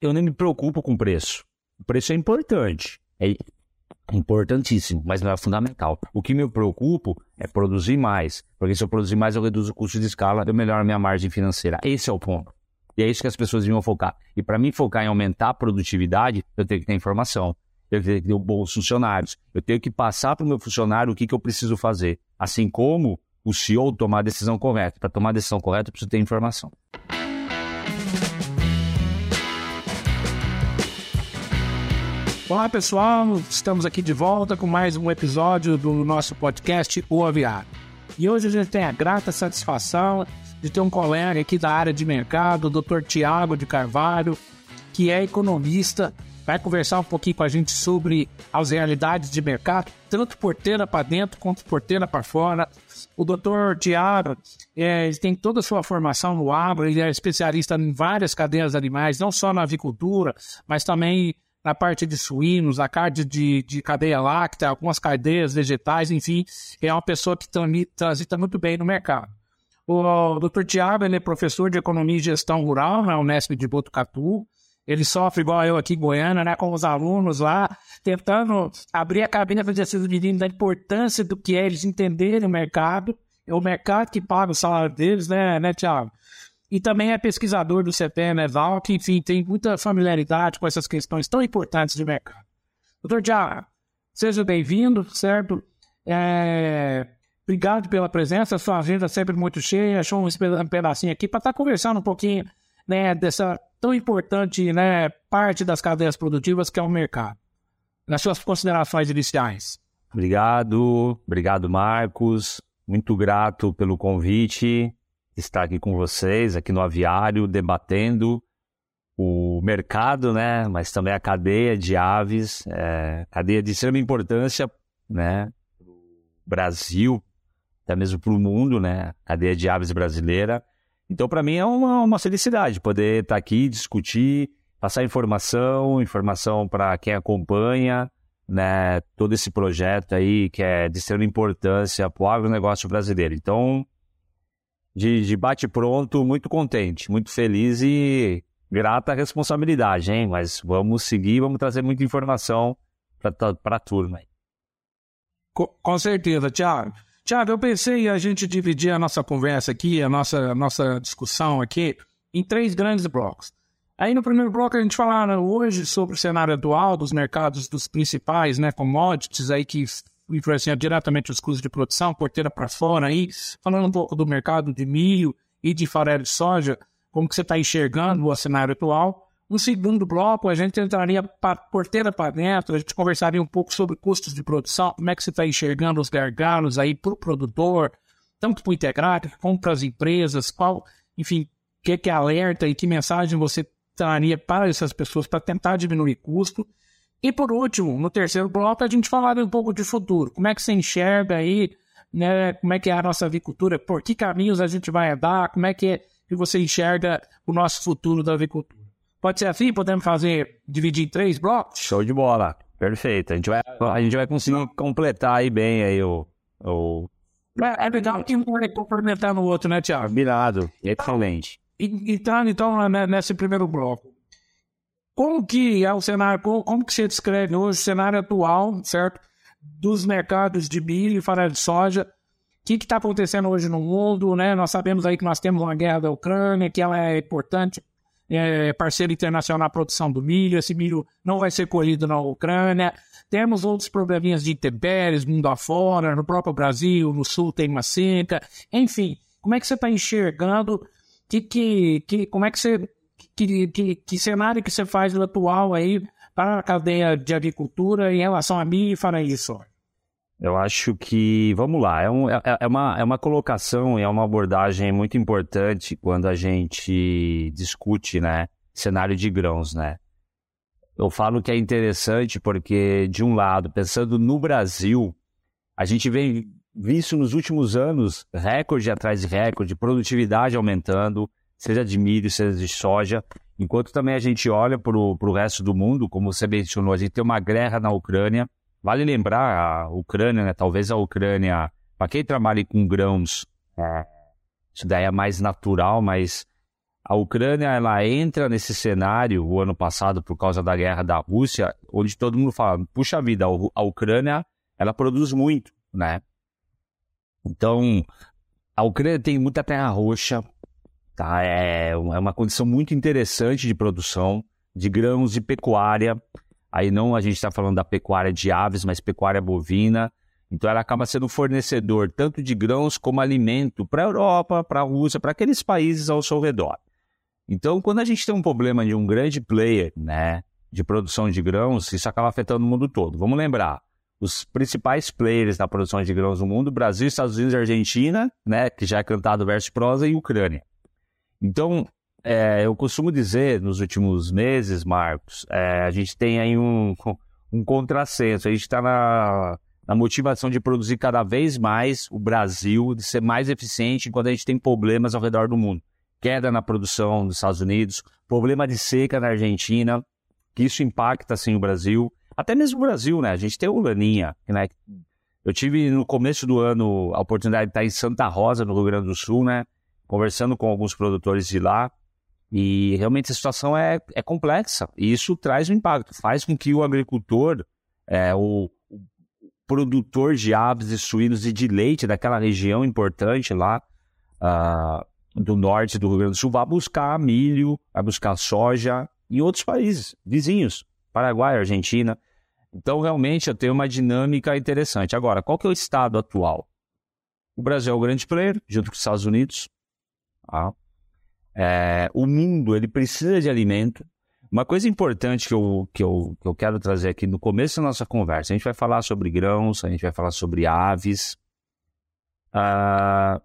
eu nem me preocupo com preço. O preço é importante, é importantíssimo, mas não é fundamental. O que me preocupa é produzir mais, porque se eu produzir mais, eu reduzo o custo de escala, eu melhoro a minha margem financeira. Esse é o ponto. E é isso que as pessoas deviam focar. E para mim focar em aumentar a produtividade, eu tenho que ter informação. Eu tenho que ter bons funcionários. Eu tenho que passar para o meu funcionário o que, que eu preciso fazer. Assim como o CEO tomar a decisão correta. Para tomar a decisão correta, eu preciso ter informação. Olá pessoal, estamos aqui de volta com mais um episódio do nosso podcast O Aviário. E hoje a gente tem a grata satisfação de ter um colega aqui da área de mercado, o Dr. Tiago de Carvalho, que é economista, vai conversar um pouquinho com a gente sobre as realidades de mercado, tanto porteira para dentro quanto porteira para fora. O Dr. Tiago é, tem toda a sua formação no agro, ele é especialista em várias cadeias animais, não só na avicultura, mas também na parte de suínos, na parte de, de cadeia láctea, algumas cadeias vegetais, enfim, é uma pessoa que transita muito bem no mercado. O Dr. Tiago ele é professor de Economia e Gestão Rural na Unesp de Botucatu. Ele sofre igual eu aqui em Goiânia, né, com os alunos lá, tentando abrir a cabeça para esses meninos da importância do que é eles entenderem o mercado. É o mercado que paga o salário deles, né, né Tiago? E também é pesquisador do CPM Eval, que, enfim, tem muita familiaridade com essas questões tão importantes de mercado. Doutor Tiago, seja bem-vindo, certo? É... Obrigado pela presença, sua agenda é sempre muito cheia, achou um pedacinho aqui para estar tá conversando um pouquinho né, dessa tão importante né, parte das cadeias produtivas que é o mercado. Nas suas considerações iniciais. Obrigado, obrigado Marcos, muito grato pelo convite estar aqui com vocês, aqui no aviário, debatendo o mercado, né? Mas também a cadeia de aves, é, cadeia de extrema importância, né? Brasil, até mesmo para o mundo, né? Cadeia de aves brasileira. Então, para mim é uma, uma felicidade poder estar aqui, discutir, passar informação, informação para quem acompanha, né? Todo esse projeto aí que é de extrema importância para o agronegócio brasileiro. Então, de, de bate-pronto, muito contente, muito feliz e grata responsabilidade, hein? Mas vamos seguir, vamos trazer muita informação para a turma. Com, com certeza, Tiago. Tiago, eu pensei a gente dividir a nossa conversa aqui, a nossa, a nossa discussão aqui, em três grandes blocos. Aí no primeiro bloco a gente falar hoje sobre o cenário atual dos mercados dos principais né, commodities aí que influenciar diretamente os custos de produção, porteira para fora aí, falando um pouco do mercado de milho e de farelo de soja, como que você está enxergando o cenário atual. No segundo bloco, a gente entraria para porteira para dentro, a gente conversaria um pouco sobre custos de produção, como é que você está enxergando os gargalos aí para o produtor, tanto para o integrado como para as empresas, qual, enfim, o que, que alerta e que mensagem você traria para essas pessoas para tentar diminuir custo. E por último, no terceiro bloco, a gente falaria um pouco de futuro. Como é que você enxerga aí, né? Como é que é a nossa avicultura? Por que caminhos a gente vai andar? Como é que, é, que você enxerga o nosso futuro da avicultura? Pode ser assim? Podemos fazer, dividir em três blocos? Show de bola. Perfeito. A gente vai, a gente vai conseguir completar aí bem aí o... o... É, é legal que um vai complementar no outro, né, Tiago? Combinado. Excelente. Então, então, nesse primeiro bloco, como que é o cenário, como que você descreve hoje o cenário atual, certo? Dos mercados de milho e farelo de soja. O que está acontecendo hoje no mundo, né? Nós sabemos aí que nós temos uma guerra da Ucrânia, que ela é importante, é parceiro internacional na produção do milho, esse milho não vai ser colhido na Ucrânia. Temos outros probleminhas de intempéries, mundo afora, no próprio Brasil, no sul tem uma seca. Enfim, como é que você está enxergando? Que, que, que, como é que você que, que, que cenário que você faz atual aí para a cadeia de agricultura em relação a mim e para isso? Eu acho que, vamos lá, é, um, é, é, uma, é uma colocação e é uma abordagem muito importante quando a gente discute, né, cenário de grãos, né. Eu falo que é interessante porque, de um lado, pensando no Brasil, a gente vem visto nos últimos anos recorde atrás de recorde, produtividade aumentando, seja de milho, seja de soja, enquanto também a gente olha para o resto do mundo, como você mencionou, a gente tem uma guerra na Ucrânia. Vale lembrar, a Ucrânia, né, talvez a Ucrânia, para quem trabalha com grãos, é, isso daí é mais natural, mas A Ucrânia ela entra nesse cenário o ano passado por causa da guerra da Rússia, onde todo mundo fala, puxa vida, a Ucrânia ela produz muito, né? Então, a Ucrânia tem muita terra roxa, tá? É, é uma condição muito interessante de produção de grãos e pecuária. Aí não a gente está falando da pecuária de aves, mas pecuária bovina. Então ela acaba sendo fornecedor tanto de grãos como alimento para a Europa, para a Rússia, para aqueles países ao seu redor. Então, quando a gente tem um problema de um grande player, né, de produção de grãos, isso acaba afetando o mundo todo. Vamos lembrar, os principais players na produção de grãos no mundo, Brasil, Estados Unidos Argentina, né, que já é cantado verso prosa, e Ucrânia. Então, é, eu costumo dizer, nos últimos meses, Marcos, é, a gente tem aí um, um contrassenso, a gente está na, na motivação de produzir cada vez mais o Brasil, de ser mais eficiente enquanto a gente tem problemas ao redor do mundo queda na produção dos Estados Unidos, problema de seca na Argentina, que isso impacta assim o Brasil, até mesmo o Brasil, né? A gente tem o Laninha, né? Eu tive no começo do ano a oportunidade de estar em Santa Rosa, no Rio Grande do Sul, né? Conversando com alguns produtores de lá. E realmente a situação é, é complexa. E isso traz um impacto. Faz com que o agricultor, é, o, o produtor de aves e suínos e de leite daquela região importante lá, uh, do norte do Rio Grande do Sul vai buscar milho, vai buscar soja em outros países vizinhos, Paraguai, Argentina. Então, realmente, eu tenho uma dinâmica interessante. Agora, qual que é o estado atual? O Brasil é o grande player, junto com os Estados Unidos. Tá? É, o mundo ele precisa de alimento. Uma coisa importante que eu, que, eu, que eu quero trazer aqui no começo da nossa conversa, a gente vai falar sobre grãos, a gente vai falar sobre aves. Uh,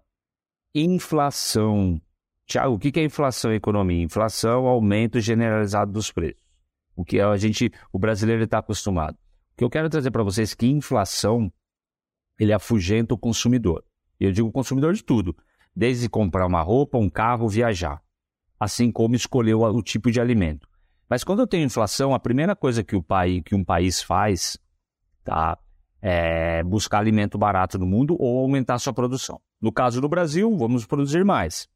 Inflação. Tiago, o que é inflação em economia? Inflação, aumento generalizado dos preços. O que a gente, o brasileiro está acostumado. O que eu quero trazer para vocês é que inflação ele afugenta o consumidor. Eu digo consumidor de tudo, desde comprar uma roupa, um carro, viajar, assim como escolher o, tipo de alimento. Mas quando eu tenho inflação, a primeira coisa que, o país, que um país faz, tá, é, buscar alimento barato no mundo ou aumentar sua produção. No caso do Brasil, vamos produzir mais.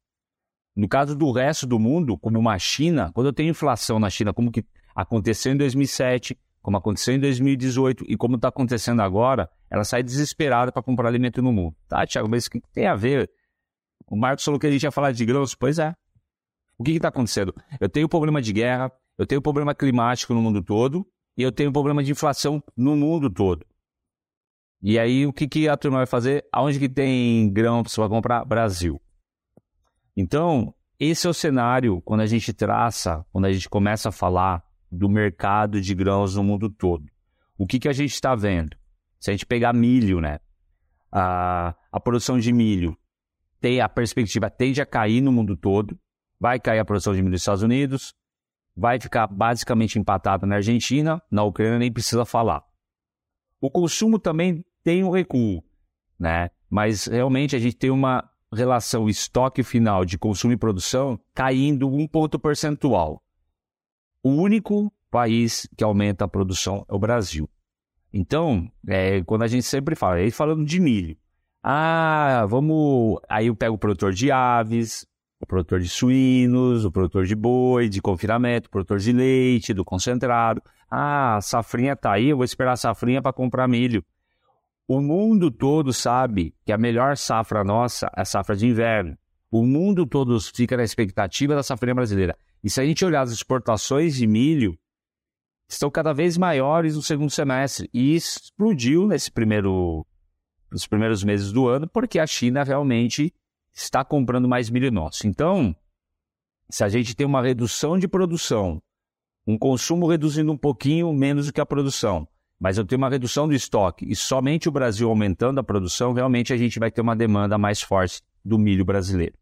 No caso do resto do mundo, como uma China, quando eu tenho inflação na China, como que aconteceu em 2007, como aconteceu em 2018 e como está acontecendo agora, ela sai desesperada para comprar alimento no mundo. Tá, Tiago, mas o que tem a ver? O Marcos falou que a gente ia falar de grãos. Pois é. O que está acontecendo? Eu tenho problema de guerra, eu tenho problema climático no mundo todo e eu tenho problema de inflação no mundo todo. E aí, o que, que a turma vai fazer? Aonde que tem grão para comprar? Brasil. Então, esse é o cenário quando a gente traça, quando a gente começa a falar do mercado de grãos no mundo todo. O que, que a gente está vendo? Se a gente pegar milho, né? A, a produção de milho tem a perspectiva tende a cair no mundo todo. Vai cair a produção de milho nos Estados Unidos, vai ficar basicamente empatada na Argentina, na Ucrânia nem precisa falar. O consumo também tem um recuo, né? Mas realmente a gente tem uma relação estoque final de consumo e produção caindo um ponto percentual. O único país que aumenta a produção é o Brasil. Então, é, quando a gente sempre fala, aí falando de milho, ah, vamos. Aí eu pego o produtor de aves, o produtor de suínos, o produtor de boi, de confinamento, o produtor de leite, do concentrado. Ah, a safrinha tá aí, eu vou esperar a safrinha para comprar milho. O mundo todo sabe que a melhor safra nossa é a safra de inverno. O mundo todo fica na expectativa da safra brasileira. E se a gente olhar as exportações de milho, estão cada vez maiores no segundo semestre. E explodiu nesse primeiro, nos primeiros meses do ano, porque a China realmente está comprando mais milho nosso. Então, se a gente tem uma redução de produção, um consumo reduzindo um pouquinho menos do que a produção, mas eu tenho uma redução do estoque e somente o Brasil aumentando a produção, realmente a gente vai ter uma demanda mais forte do milho brasileiro.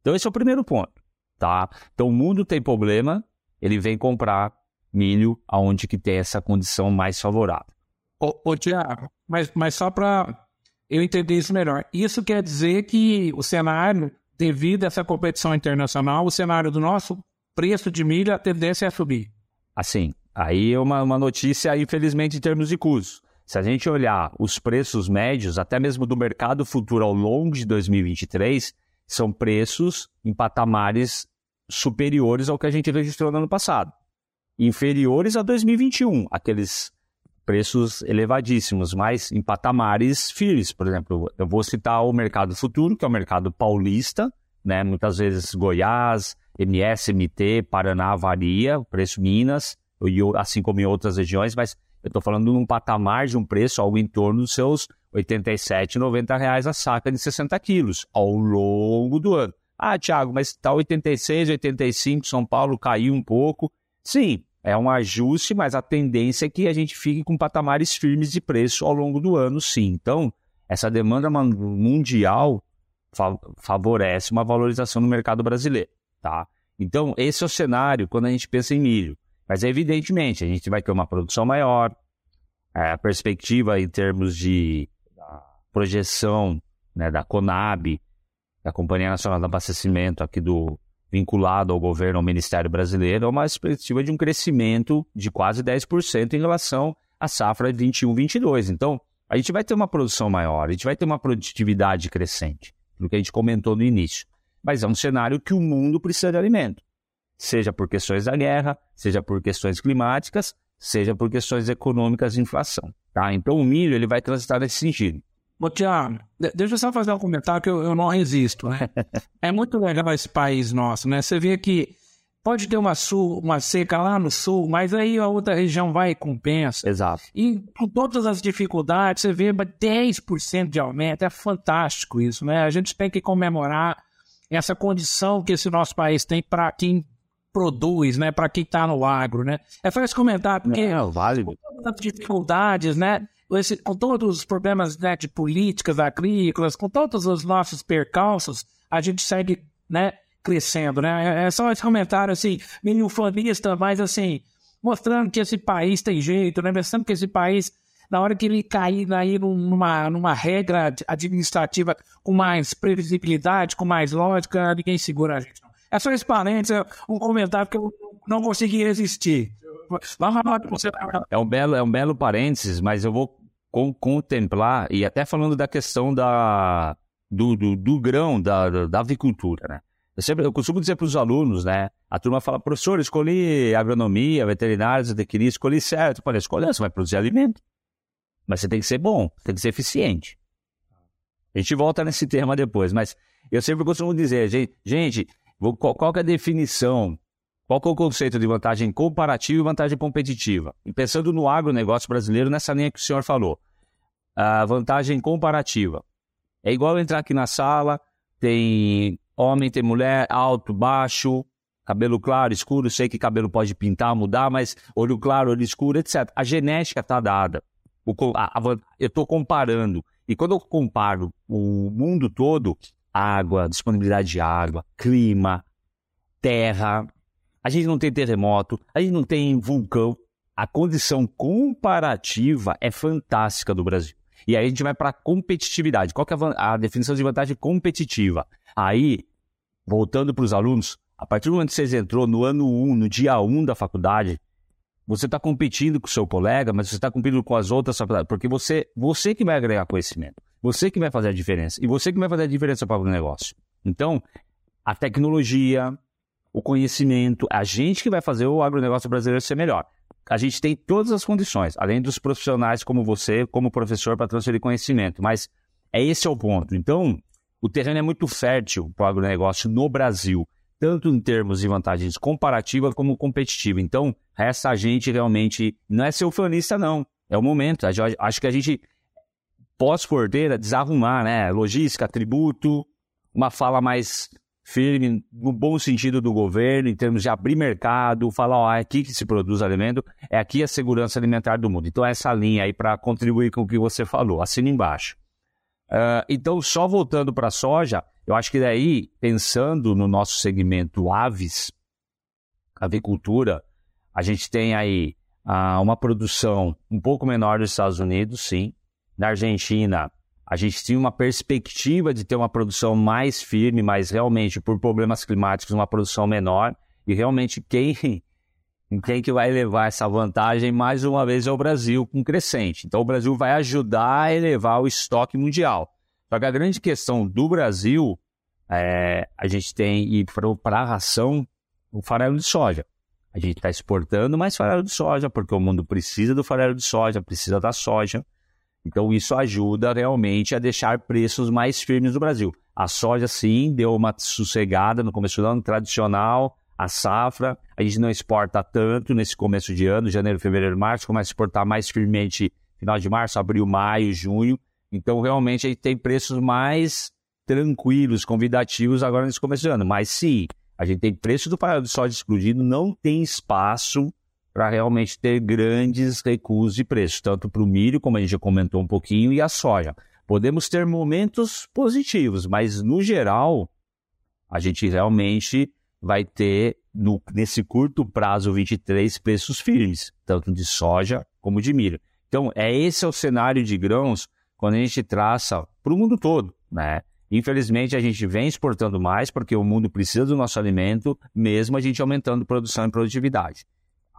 Então esse é o primeiro ponto, tá? Então o mundo tem problema, ele vem comprar milho aonde que tem essa condição mais favorável. Ô, ô Tiago, mas, mas só para eu entender isso melhor, isso quer dizer que o cenário, devido a essa competição internacional, o cenário do nosso preço de milho, a tendência é subir? Assim, Aí é uma, uma notícia, infelizmente, em termos de custo. Se a gente olhar os preços médios, até mesmo do mercado futuro ao longo de 2023, são preços em patamares superiores ao que a gente registrou no ano passado. Inferiores a 2021, aqueles preços elevadíssimos, mas em patamares firmes. Por exemplo, eu vou citar o mercado futuro, que é o mercado paulista, né? muitas vezes Goiás, MS, MT, Paraná varia, o preço Minas, assim como em outras regiões, mas eu estou falando num patamar de um preço algo em torno dos seus 87, 90 reais a saca de 60 quilos ao longo do ano. Ah, Thiago, mas está 86, 85, São Paulo caiu um pouco. Sim, é um ajuste, mas a tendência é que a gente fique com patamares firmes de preço ao longo do ano, sim. Então, essa demanda mundial favorece uma valorização no mercado brasileiro, tá? Então, esse é o cenário quando a gente pensa em milho. Mas, evidentemente, a gente vai ter uma produção maior, é, a perspectiva em termos de projeção né, da Conab, da Companhia Nacional de Abastecimento aqui do vinculado ao governo, ao Ministério Brasileiro, é uma perspectiva de um crescimento de quase 10% em relação à safra 21-22. Então, a gente vai ter uma produção maior, a gente vai ter uma produtividade crescente, no que a gente comentou no início. Mas é um cenário que o mundo precisa de alimento, seja por questões da guerra, seja por questões climáticas, seja por questões econômicas de inflação. Tá? Então, o milho ele vai transitar nesse sentido. Tiago, deixa eu só fazer um comentário que eu, eu não resisto, né? é muito legal esse país nosso, né? Você vê que pode ter uma, sul, uma seca lá no sul, mas aí a outra região vai e compensa. Exato. E com todas as dificuldades, você vê 10% de aumento, é fantástico isso, né? A gente tem que comemorar essa condição que esse nosso país tem para quem produz, né? Para quem está no agro, né? É só esse comentário, porque é, vale. com todas as dificuldades, né? Esse, com todos os problemas né, de políticas agrícolas, com todos os nossos percalços, a gente segue né, crescendo. Né? É, é só esse comentário assim, meio fanista, mas assim, mostrando que esse país tem jeito, né? mostrando que esse país, na hora que ele cair aí numa, numa regra administrativa com mais previsibilidade, com mais lógica, ninguém segura a gente. É só esse parênteses, um comentário que eu não consegui resistir. É um belo, é um belo parênteses, mas eu vou com, contemplar, e até falando da questão da, do, do, do grão, da, da avicultura, né? Eu, sempre, eu costumo dizer para os alunos, né? A turma fala, professor, escolhi agronomia, veterinária, zootecnia, escolhi certo. Falei, escolha, você vai produzir alimento. Mas você tem que ser bom, tem que ser eficiente. A gente volta nesse tema depois, mas eu sempre costumo dizer, gente, gente qual, qual é a definição qual é o conceito de vantagem comparativa e vantagem competitiva? E pensando no agronegócio brasileiro, nessa linha que o senhor falou. A vantagem comparativa. É igual entrar aqui na sala, tem homem, tem mulher, alto, baixo, cabelo claro, escuro, sei que cabelo pode pintar, mudar, mas olho claro, olho escuro, etc. A genética está dada. A, a, eu estou comparando. E quando eu comparo o mundo todo, água, disponibilidade de água, clima, terra, a gente não tem terremoto, a gente não tem vulcão. A condição comparativa é fantástica do Brasil. E aí a gente vai para a competitividade. Qual que é a, a definição de vantagem competitiva? Aí, voltando para os alunos, a partir do momento que você entrou no ano 1, no dia 1 da faculdade, você está competindo com o seu colega, mas você está competindo com as outras faculdades, porque você, você que vai agregar conhecimento, você que vai fazer a diferença, e você que vai fazer a diferença para o negócio. Então, a tecnologia, o conhecimento, a gente que vai fazer o agronegócio brasileiro ser melhor. A gente tem todas as condições, além dos profissionais como você, como professor, para transferir conhecimento. Mas é esse é o ponto. Então, o terreno é muito fértil para o agronegócio no Brasil, tanto em termos de vantagens comparativas como competitivas. Então, resta a gente realmente, não é ser ufanista, não. É o momento. Acho que a gente, pós-porteira, desarrumar, né? Logística, tributo, uma fala mais firme no bom sentido do governo, em termos de abrir mercado, falar, ó, é aqui que se produz alimento, é aqui a segurança alimentar do mundo. Então, essa linha aí para contribuir com o que você falou, assina embaixo. Uh, então, só voltando para a soja, eu acho que daí, pensando no nosso segmento aves, avicultura, a gente tem aí uh, uma produção um pouco menor dos Estados Unidos, sim. Na Argentina, a gente tinha uma perspectiva de ter uma produção mais firme, mas realmente por problemas climáticos uma produção menor. E realmente quem, quem que vai levar essa vantagem mais uma vez é o Brasil com crescente. Então o Brasil vai ajudar a elevar o estoque mundial. Só que a grande questão do Brasil, é, a gente tem, e para a ração o farelo de soja. A gente está exportando mais farelo de soja, porque o mundo precisa do farelo de soja, precisa da soja. Então, isso ajuda realmente a deixar preços mais firmes no Brasil. A soja, sim, deu uma sossegada no começo do ano, tradicional, a safra. A gente não exporta tanto nesse começo de ano, janeiro, fevereiro, março, começa a exportar mais firmemente final de março, abril, maio, junho. Então, realmente, a gente tem preços mais tranquilos, convidativos agora nesse começo de ano. Mas sim, a gente tem preço do farelo de soja explodindo, não tem espaço para realmente ter grandes recuos de preço, tanto para o milho, como a gente já comentou um pouquinho, e a soja. Podemos ter momentos positivos, mas no geral, a gente realmente vai ter, no, nesse curto prazo 23, preços firmes, tanto de soja como de milho. Então, é esse é o cenário de grãos quando a gente traça para o mundo todo, né? Infelizmente, a gente vem exportando mais porque o mundo precisa do nosso alimento, mesmo a gente aumentando produção e produtividade.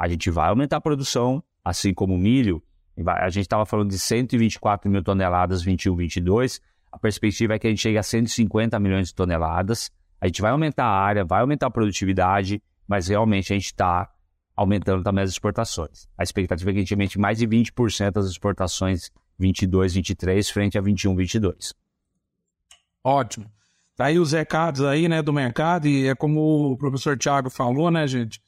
A gente vai aumentar a produção, assim como o milho. A gente estava falando de 124 mil toneladas 21, 22. A perspectiva é que a gente chegue a 150 milhões de toneladas. A gente vai aumentar a área, vai aumentar a produtividade, mas realmente a gente está aumentando também as exportações. A expectativa é que a gente aumente mais de 20% das exportações 22, 23 frente a 21, 22. Ótimo. Tá aí os recados aí, né, do mercado, e é como o professor Tiago falou, né, gente?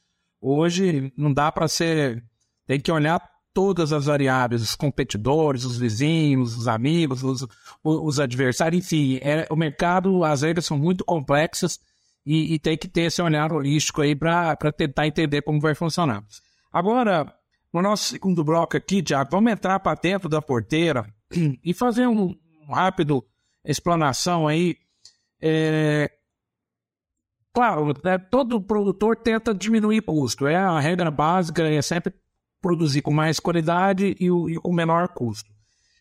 Hoje não dá para ser. Tem que olhar todas as variáveis, os competidores, os vizinhos, os amigos, os, os adversários, enfim. É, o mercado, as regras são muito complexas e, e tem que ter esse olhar holístico aí para tentar entender como vai funcionar. Agora, no nosso segundo bloco aqui, Tiago, vamos entrar para dentro da porteira e fazer um, um rápido explanação aí. É... Claro, né, todo produtor tenta diminuir custo. É a regra básica, é sempre produzir com mais qualidade e, o, e com menor custo.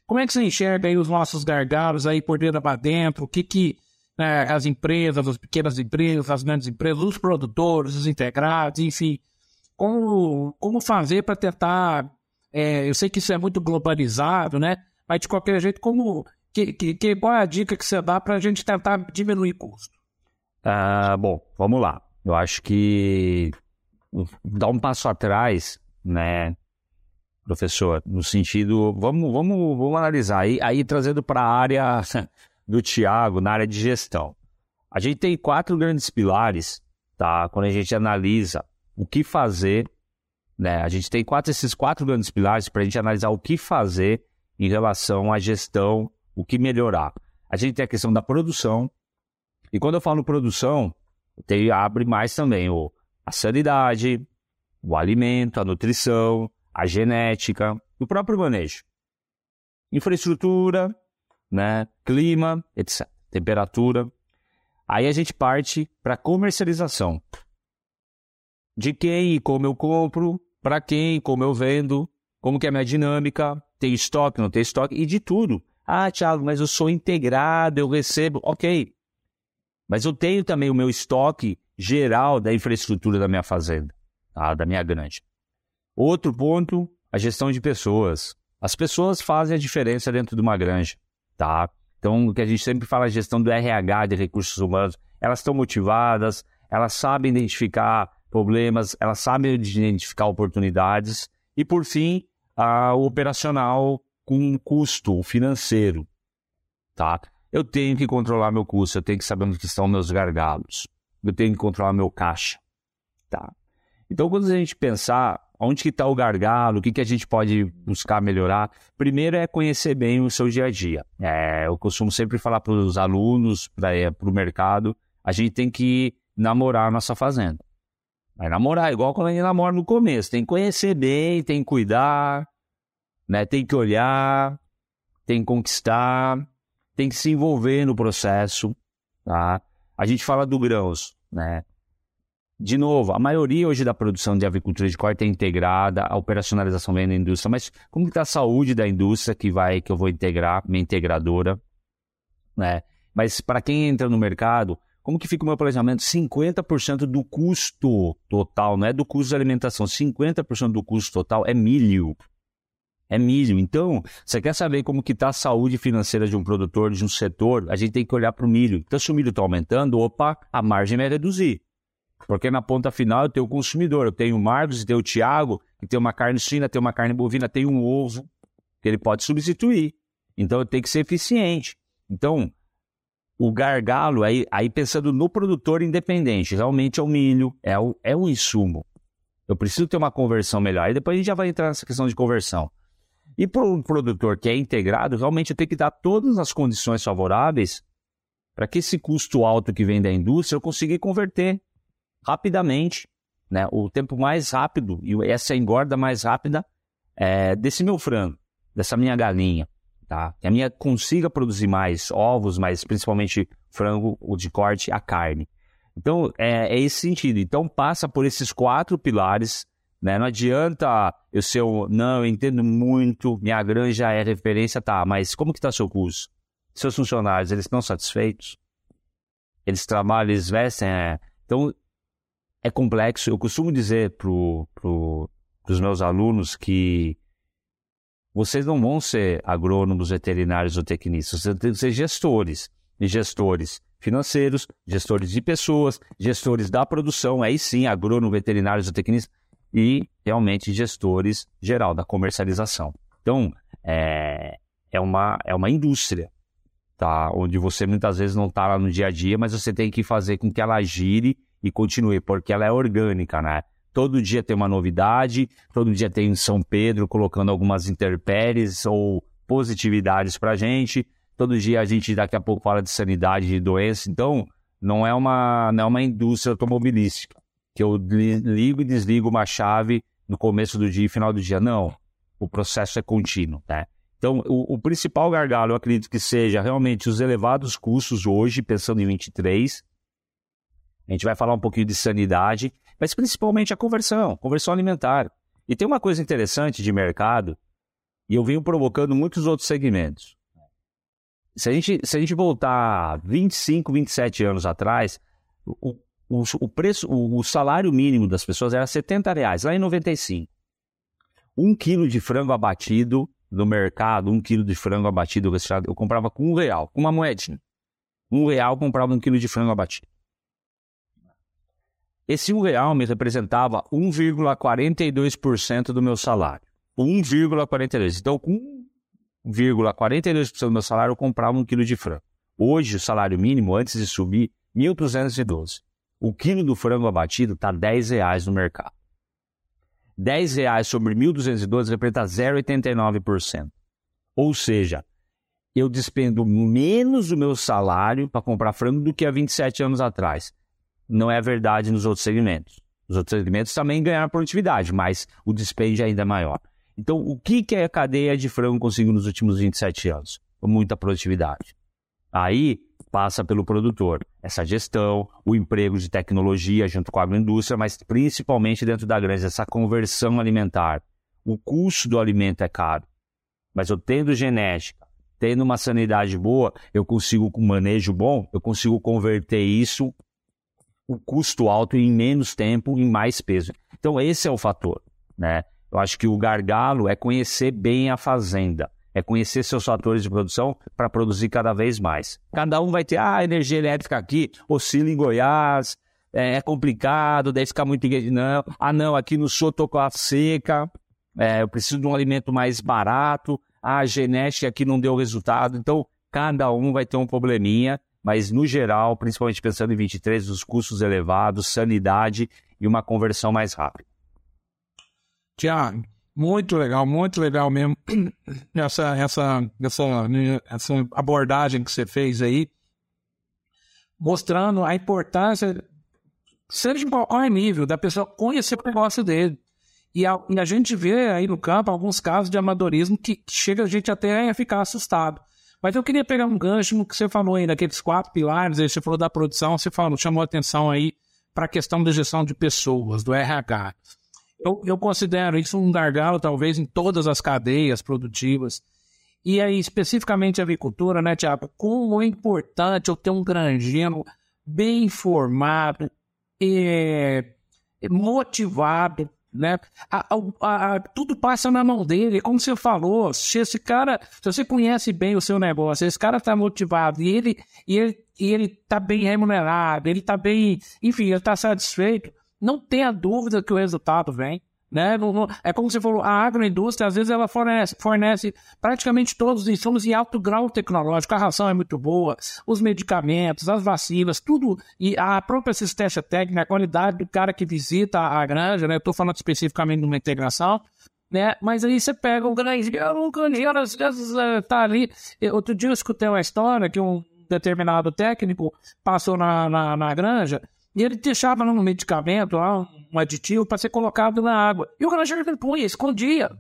Como é que você enxerga aí os nossos gargalos aí por dentro para dentro? O que que né, as empresas, as pequenas empresas, as grandes empresas, os produtores, os integrados, enfim, como, como fazer para tentar... É, eu sei que isso é muito globalizado, né? Mas de qualquer jeito, como que, que, que, qual é a dica que você dá para a gente tentar diminuir custo? Ah, bom, vamos lá. Eu acho que dar um passo atrás, né, professor, no sentido, vamos, vamos, vamos analisar aí, aí trazendo para a área do Tiago, na área de gestão. A gente tem quatro grandes pilares, tá? Quando a gente analisa o que fazer, né? A gente tem quatro esses quatro grandes pilares para a gente analisar o que fazer em relação à gestão o que melhorar. A gente tem a questão da produção, e quando eu falo produção, tem, abre mais também o, a sanidade, o alimento, a nutrição, a genética, o próprio manejo. Infraestrutura, né, clima, etc. Temperatura. Aí a gente parte para comercialização. De quem e como eu compro, para quem, como eu vendo, como que é a minha dinâmica, tem estoque, não tem estoque, e de tudo. Ah, Thiago, mas eu sou integrado, eu recebo. Ok. Mas eu tenho também o meu estoque geral da infraestrutura da minha fazenda, tá? da minha granja. Outro ponto, a gestão de pessoas. As pessoas fazem a diferença dentro de uma granja, tá? Então, o que a gente sempre fala, a gestão do RH, de recursos humanos, elas estão motivadas, elas sabem identificar problemas, elas sabem identificar oportunidades. E, por fim, a, o operacional com um custo financeiro, tá? Eu tenho que controlar meu custo, eu tenho que saber onde estão meus gargalos, eu tenho que controlar meu caixa, tá? Então, quando a gente pensar onde que está o gargalo, o que, que a gente pode buscar melhorar, primeiro é conhecer bem o seu dia a dia. É, eu costumo sempre falar para os alunos, para é, o mercado, a gente tem que namorar a nossa fazenda. Vai namorar, igual quando a gente namora no começo. Tem que conhecer bem, tem que cuidar, né? Tem que olhar, tem que conquistar, tem que se envolver no processo, tá? A gente fala do grãos, né? De novo, a maioria hoje da produção de avicultura de corte é integrada, a operacionalização vem da indústria, mas como está a saúde da indústria que vai que eu vou integrar, minha integradora, né? Mas para quem entra no mercado, como que fica o meu planejamento? 50% do custo total, não é do custo de alimentação, 50% do custo total é milho é milho. Então, você quer saber como que está a saúde financeira de um produtor, de um setor, a gente tem que olhar para o milho. Então, se o milho está aumentando, opa, a margem vai reduzir. Porque na ponta final eu tenho o consumidor, eu tenho o Marcos, eu tenho o Thiago, que tem uma carne suína, tem uma carne bovina, tem um ovo, que ele pode substituir. Então eu tenho que ser eficiente. Então, o gargalo, aí, aí pensando no produtor independente, realmente é o milho, é o, é o insumo. Eu preciso ter uma conversão melhor. Aí depois a gente já vai entrar nessa questão de conversão. E para um produtor que é integrado, realmente eu tenho que dar todas as condições favoráveis para que esse custo alto que vem da indústria eu consiga converter rapidamente, né? O tempo mais rápido e essa engorda mais rápida é, desse meu frango, dessa minha galinha, tá? Que a minha consiga produzir mais ovos, mas principalmente frango, o de corte, a carne. Então é, é esse sentido. Então passa por esses quatro pilares. Né? Não adianta eu ser um, não, eu entendo muito, minha granja é referência, tá, mas como que está seu curso? Seus funcionários, eles estão satisfeitos? Eles trabalham, eles vestem? É... Então, é complexo. Eu costumo dizer para pro, os meus alunos que vocês não vão ser agrônomos, veterinários ou tecnistas, vocês têm que ser gestores. E gestores financeiros, gestores de pessoas, gestores da produção, aí sim, agrônomo, veterinários ou tecnistas, e realmente gestores geral da comercialização. Então, é, é, uma, é uma indústria, tá? onde você muitas vezes não está lá no dia a dia, mas você tem que fazer com que ela gire e continue, porque ela é orgânica, né? Todo dia tem uma novidade, todo dia tem São Pedro colocando algumas interpéries ou positividades para a gente. Todo dia a gente daqui a pouco fala de sanidade de doença. Então, não é uma, não é uma indústria automobilística que eu ligo e desligo uma chave no começo do dia e final do dia. Não. O processo é contínuo, né? Então, o, o, principal gargalo, eu acredito que seja realmente os elevados custos hoje, pensando em 23, a gente vai falar um pouquinho de sanidade, mas principalmente a conversão, conversão alimentar. E tem uma coisa interessante de mercado, e eu venho provocando muitos outros segmentos. Se a gente, se a gente voltar 25, 27 anos atrás, o, o, o preço, o, o, salário mínimo das pessoas era 70 reais, lá em 95. Um quilo de frango abatido no mercado, um quilo de frango abatido eu comprava com um real, com uma moedinha. Um real comprava um quilo de frango abatido. Esse um real me representava 1,42% do meu salário. 1,42%. Então, com 1,42% do meu salário, eu comprava um quilo de frango. Hoje, o salário mínimo, antes de subir, 1.212. O quilo do frango abatido está 10 reais no mercado. 10 reais sobre 1.212 representa 0,89%. Ou seja, eu despendo menos o meu salário para comprar frango do que há 27 anos atrás não é verdade nos outros segmentos. Os outros segmentos também ganharam produtividade, mas o ainda é maior. Então, o que, que a cadeia de frango conseguiu nos últimos 27 anos? Muita produtividade. Aí passa pelo produtor. Essa gestão, o emprego de tecnologia junto com a agroindústria, mas principalmente dentro da granja, essa conversão alimentar. O custo do alimento é caro, mas eu tendo genética, tendo uma sanidade boa, eu consigo, com manejo bom, eu consigo converter isso o custo alto em menos tempo, em mais peso. Então, esse é o fator. Né? Eu acho que o gargalo é conhecer bem a fazenda, é conhecer seus fatores de produção para produzir cada vez mais. Cada um vai ter, ah, energia elétrica aqui, oscila em Goiás, é, é complicado, deve ficar muito... Não, ah, não, aqui no sul estou com a seca, é, eu preciso de um alimento mais barato, ah, a genética aqui não deu resultado. Então, cada um vai ter um probleminha mas no geral, principalmente pensando em 23, os custos elevados, sanidade e uma conversão mais rápida. Tiago, muito legal, muito legal mesmo essa, essa, essa, essa abordagem que você fez aí, mostrando a importância, seja de qualquer nível, da pessoa conhecer o negócio dele. E a, e a, gente vê aí no campo alguns casos de amadorismo que, que chega a gente até a ficar assustado. Mas eu queria pegar um gancho no que você falou aí, daqueles quatro pilares, aí você falou da produção, você falou, chamou atenção aí para a questão da gestão de pessoas, do RH. Eu, eu considero isso um gargalo, talvez, em todas as cadeias produtivas. E aí, especificamente a avicultura, né, Tiago? Como é importante eu ter um granjeiro bem informado, é, motivado, né? A, a, a, tudo passa na mão dele, como você falou, se esse cara, se você conhece bem o seu negócio, esse cara está motivado e ele, e ele, e ele tá bem remunerado, ele está bem, enfim, ele está satisfeito, não tenha dúvida que o resultado vem. Né? É como você falou, a agroindústria, às vezes, ela fornece, fornece praticamente todos os insumos em alto grau tecnológico. A ração é muito boa, os medicamentos, as vacinas, tudo. E a própria assistência técnica, a qualidade do cara que visita a granja, né? Estou falando especificamente de uma integração, né? Mas aí você pega o granjeiro, o granjeiro às vezes está ali. Outro dia eu escutei uma história que um determinado técnico passou na, na, na granja e ele deixava um medicamento, um aditivo, para ser colocado na água. E o granjeiro punha, escondia.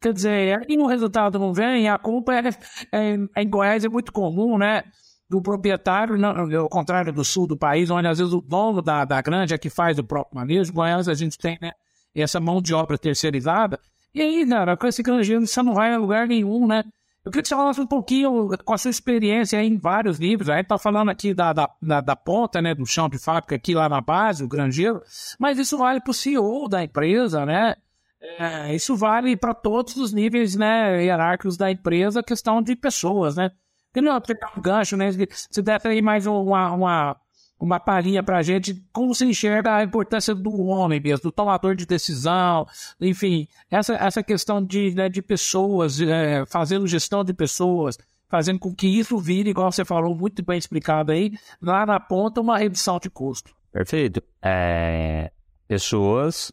Quer dizer, e o resultado não vem, a culpa é, é, é, em Goiás é muito comum, né? Do proprietário, não, ao contrário do sul do país, onde às vezes o dono da, da grande é que faz o próprio manejo. Goiás a gente tem né, essa mão de obra terceirizada. E aí, cara, com esse granjeiro você não vai a lugar nenhum, né? Eu queria que você falasse um pouquinho com a sua experiência em vários livros. A gente está falando aqui da, da, da, da, ponta, né, do chão de fábrica aqui lá na base, o granjeiro, mas isso vale para o CEO da empresa, né? É, isso vale para todos os níveis né, hierárquicos da empresa, questão de pessoas, né? Porque não, pegar um gancho, né? Você deve ter mais uma, uma uma palhinha para a gente como se enxerga a importância do homem mesmo, do tomador de decisão, enfim, essa, essa questão de, né, de pessoas, é, fazendo gestão de pessoas, fazendo com que isso vire, igual você falou, muito bem explicado aí, lá na ponta, uma redução de custo. Perfeito. É, pessoas,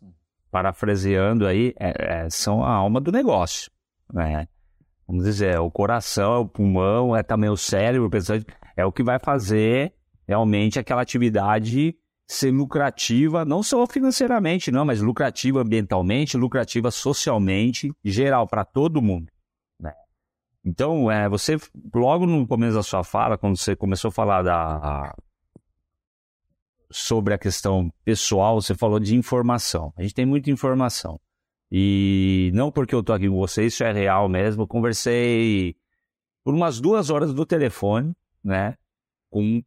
parafraseando aí, é, é, são a alma do negócio. Né? Vamos dizer, o coração, o pulmão, é também o cérebro, é o que vai fazer realmente aquela atividade ser lucrativa, não só financeiramente, não, mas lucrativa ambientalmente, lucrativa socialmente, geral, para todo mundo. Né? Então, é, você, logo no começo da sua fala, quando você começou a falar da, sobre a questão pessoal, você falou de informação. A gente tem muita informação. E não porque eu estou aqui com você, isso é real mesmo. Eu conversei por umas duas horas do telefone, né? Com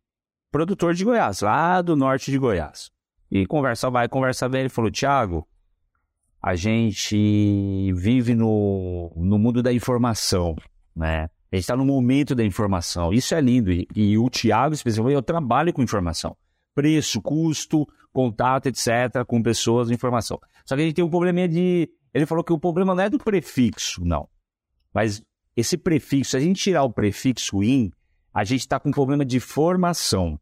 produtor de Goiás, lá do norte de Goiás. E conversa vai, conversa vem. Ele falou: Tiago, a gente vive no, no mundo da informação, né? A gente está no momento da informação. Isso é lindo. E, e o Tiago, especialmente, eu trabalho com informação. Preço, custo, contato, etc., com pessoas, informação. Só que a gente tem um probleminha de. Ele falou que o problema não é do prefixo, não. Mas esse prefixo, se a gente tirar o prefixo in, a gente está com um problema de formação.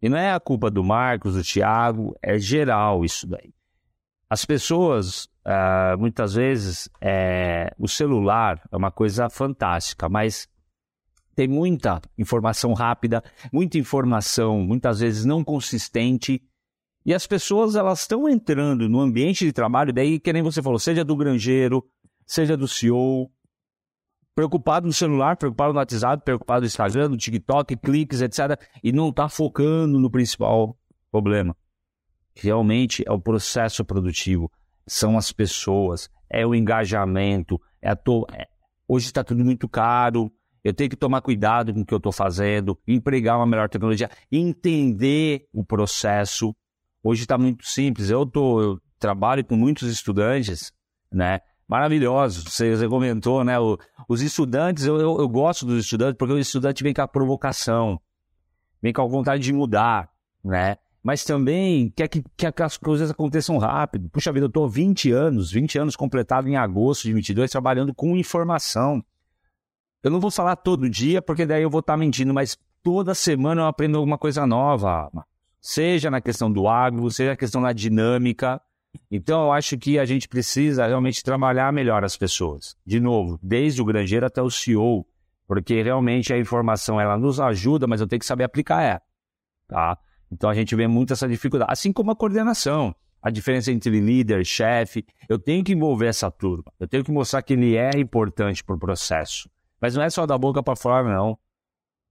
E não é a culpa do Marcos, do Thiago, é geral isso daí. As pessoas, uh, muitas vezes, é, o celular é uma coisa fantástica, mas tem muita informação rápida, muita informação, muitas vezes não consistente. E as pessoas elas estão entrando no ambiente de trabalho, daí que nem você falou, seja do granjeiro, seja do CEO, preocupado no celular, preocupado no WhatsApp, preocupado no Instagram, no TikTok, cliques, etc. E não está focando no principal problema. Realmente é o processo produtivo, são as pessoas, é o engajamento, é a to... É... Hoje está tudo muito caro, eu tenho que tomar cuidado com o que eu estou fazendo, empregar uma melhor tecnologia, entender o processo. Hoje está muito simples. Eu, tô, eu trabalho com muitos estudantes, né? Maravilhosos. Você, você comentou, né? O, os estudantes, eu, eu, eu, gosto dos estudantes porque o estudante vem com a provocação, vem com a vontade de mudar, né? Mas também quer que, quer que as coisas aconteçam rápido. Puxa vida, eu estou 20 anos, 20 anos completado em agosto de 22, trabalhando com informação. Eu não vou falar todo dia, porque daí eu vou estar tá mentindo, mas toda semana eu aprendo alguma coisa nova. Seja na questão do agro, seja na questão da dinâmica, então, eu acho que a gente precisa realmente trabalhar melhor as pessoas. De novo, desde o granjeiro até o CEO, porque realmente a informação ela nos ajuda, mas eu tenho que saber aplicar ela. Tá? Então, a gente vê muito essa dificuldade. Assim como a coordenação. A diferença entre líder, chefe. Eu tenho que envolver essa turma. Eu tenho que mostrar que ele é importante para o processo. Mas não é só da boca para fora, não.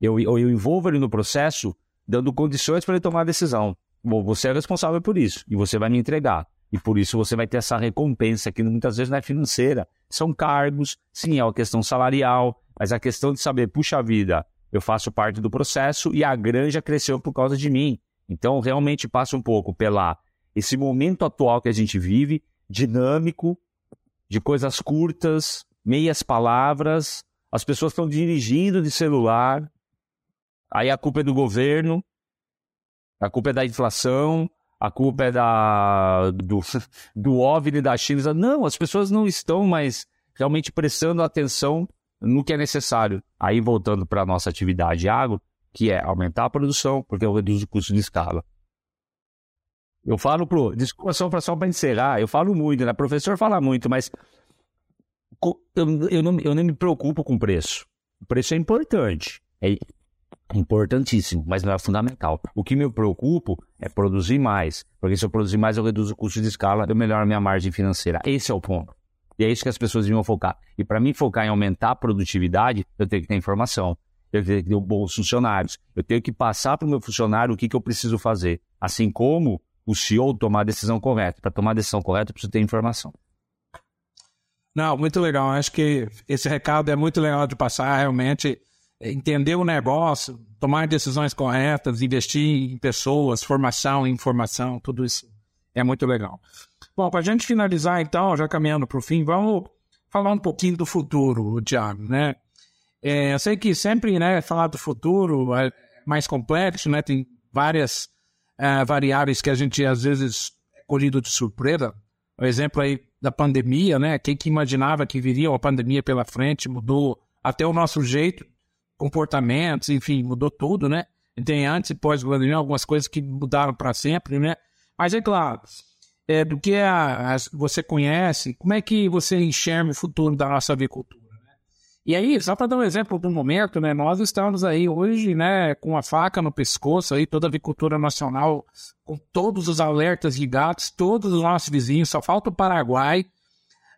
Eu, eu, eu envolvo ele no processo, dando condições para ele tomar a decisão. Bom, você é responsável por isso e você vai me entregar. E por isso você vai ter essa recompensa que muitas vezes não é financeira. São cargos, sim, é uma questão salarial, mas a questão de saber, puxa vida, eu faço parte do processo e a granja cresceu por causa de mim. Então, realmente passa um pouco pela esse momento atual que a gente vive, dinâmico, de coisas curtas, meias palavras, as pessoas estão dirigindo de celular, aí a culpa é do governo, a culpa é da inflação, a culpa é da, do, do OVNI da China. Não, as pessoas não estão mais realmente prestando atenção no que é necessário. Aí, voltando para a nossa atividade agro, que é aumentar a produção, porque eu reduzo o custo de escala. Eu falo pro. Desculpa só para encerrar, eu falo muito, né? O professor fala muito, mas eu, eu, não, eu me preocupo com preço. O preço é importante. É importantíssimo, mas não é fundamental. O que me preocupa é produzir mais. Porque se eu produzir mais, eu reduzo o custo de escala, eu melhoro a minha margem financeira. Esse é o ponto. E é isso que as pessoas deviam focar. E para mim focar em aumentar a produtividade, eu tenho que ter informação. Eu tenho que ter bons funcionários. Eu tenho que passar para o meu funcionário o que, que eu preciso fazer. Assim como o CEO tomar a decisão correta. Para tomar a decisão correta, eu preciso ter informação. Não, muito legal. Acho que esse recado é muito legal de passar, realmente. Entender o negócio, tomar decisões corretas, investir em pessoas, formação, informação, tudo isso é muito legal. Bom, para a gente finalizar, então, já caminhando para o fim, vamos falar um pouquinho do futuro, Thiago, né? É, eu sei que sempre, né, falar do futuro é mais complexo, né? Tem várias é, variáveis que a gente, às vezes, é colhido de surpresa. O exemplo aí da pandemia, né? Quem que imaginava que viria uma pandemia pela frente, mudou até o nosso jeito, comportamentos, enfim, mudou tudo, né? Tem antes e pós-pandemia algumas coisas que mudaram para sempre, né? Mas é claro, é, do que a, a, você conhece, como é que você enxerga o futuro da nossa avicultura? Né? E aí, só para dar um exemplo do momento, né, nós estamos aí hoje, né, com a faca no pescoço aí, toda a avicultura nacional, com todos os alertas ligados, todos os nossos vizinhos, só falta o Paraguai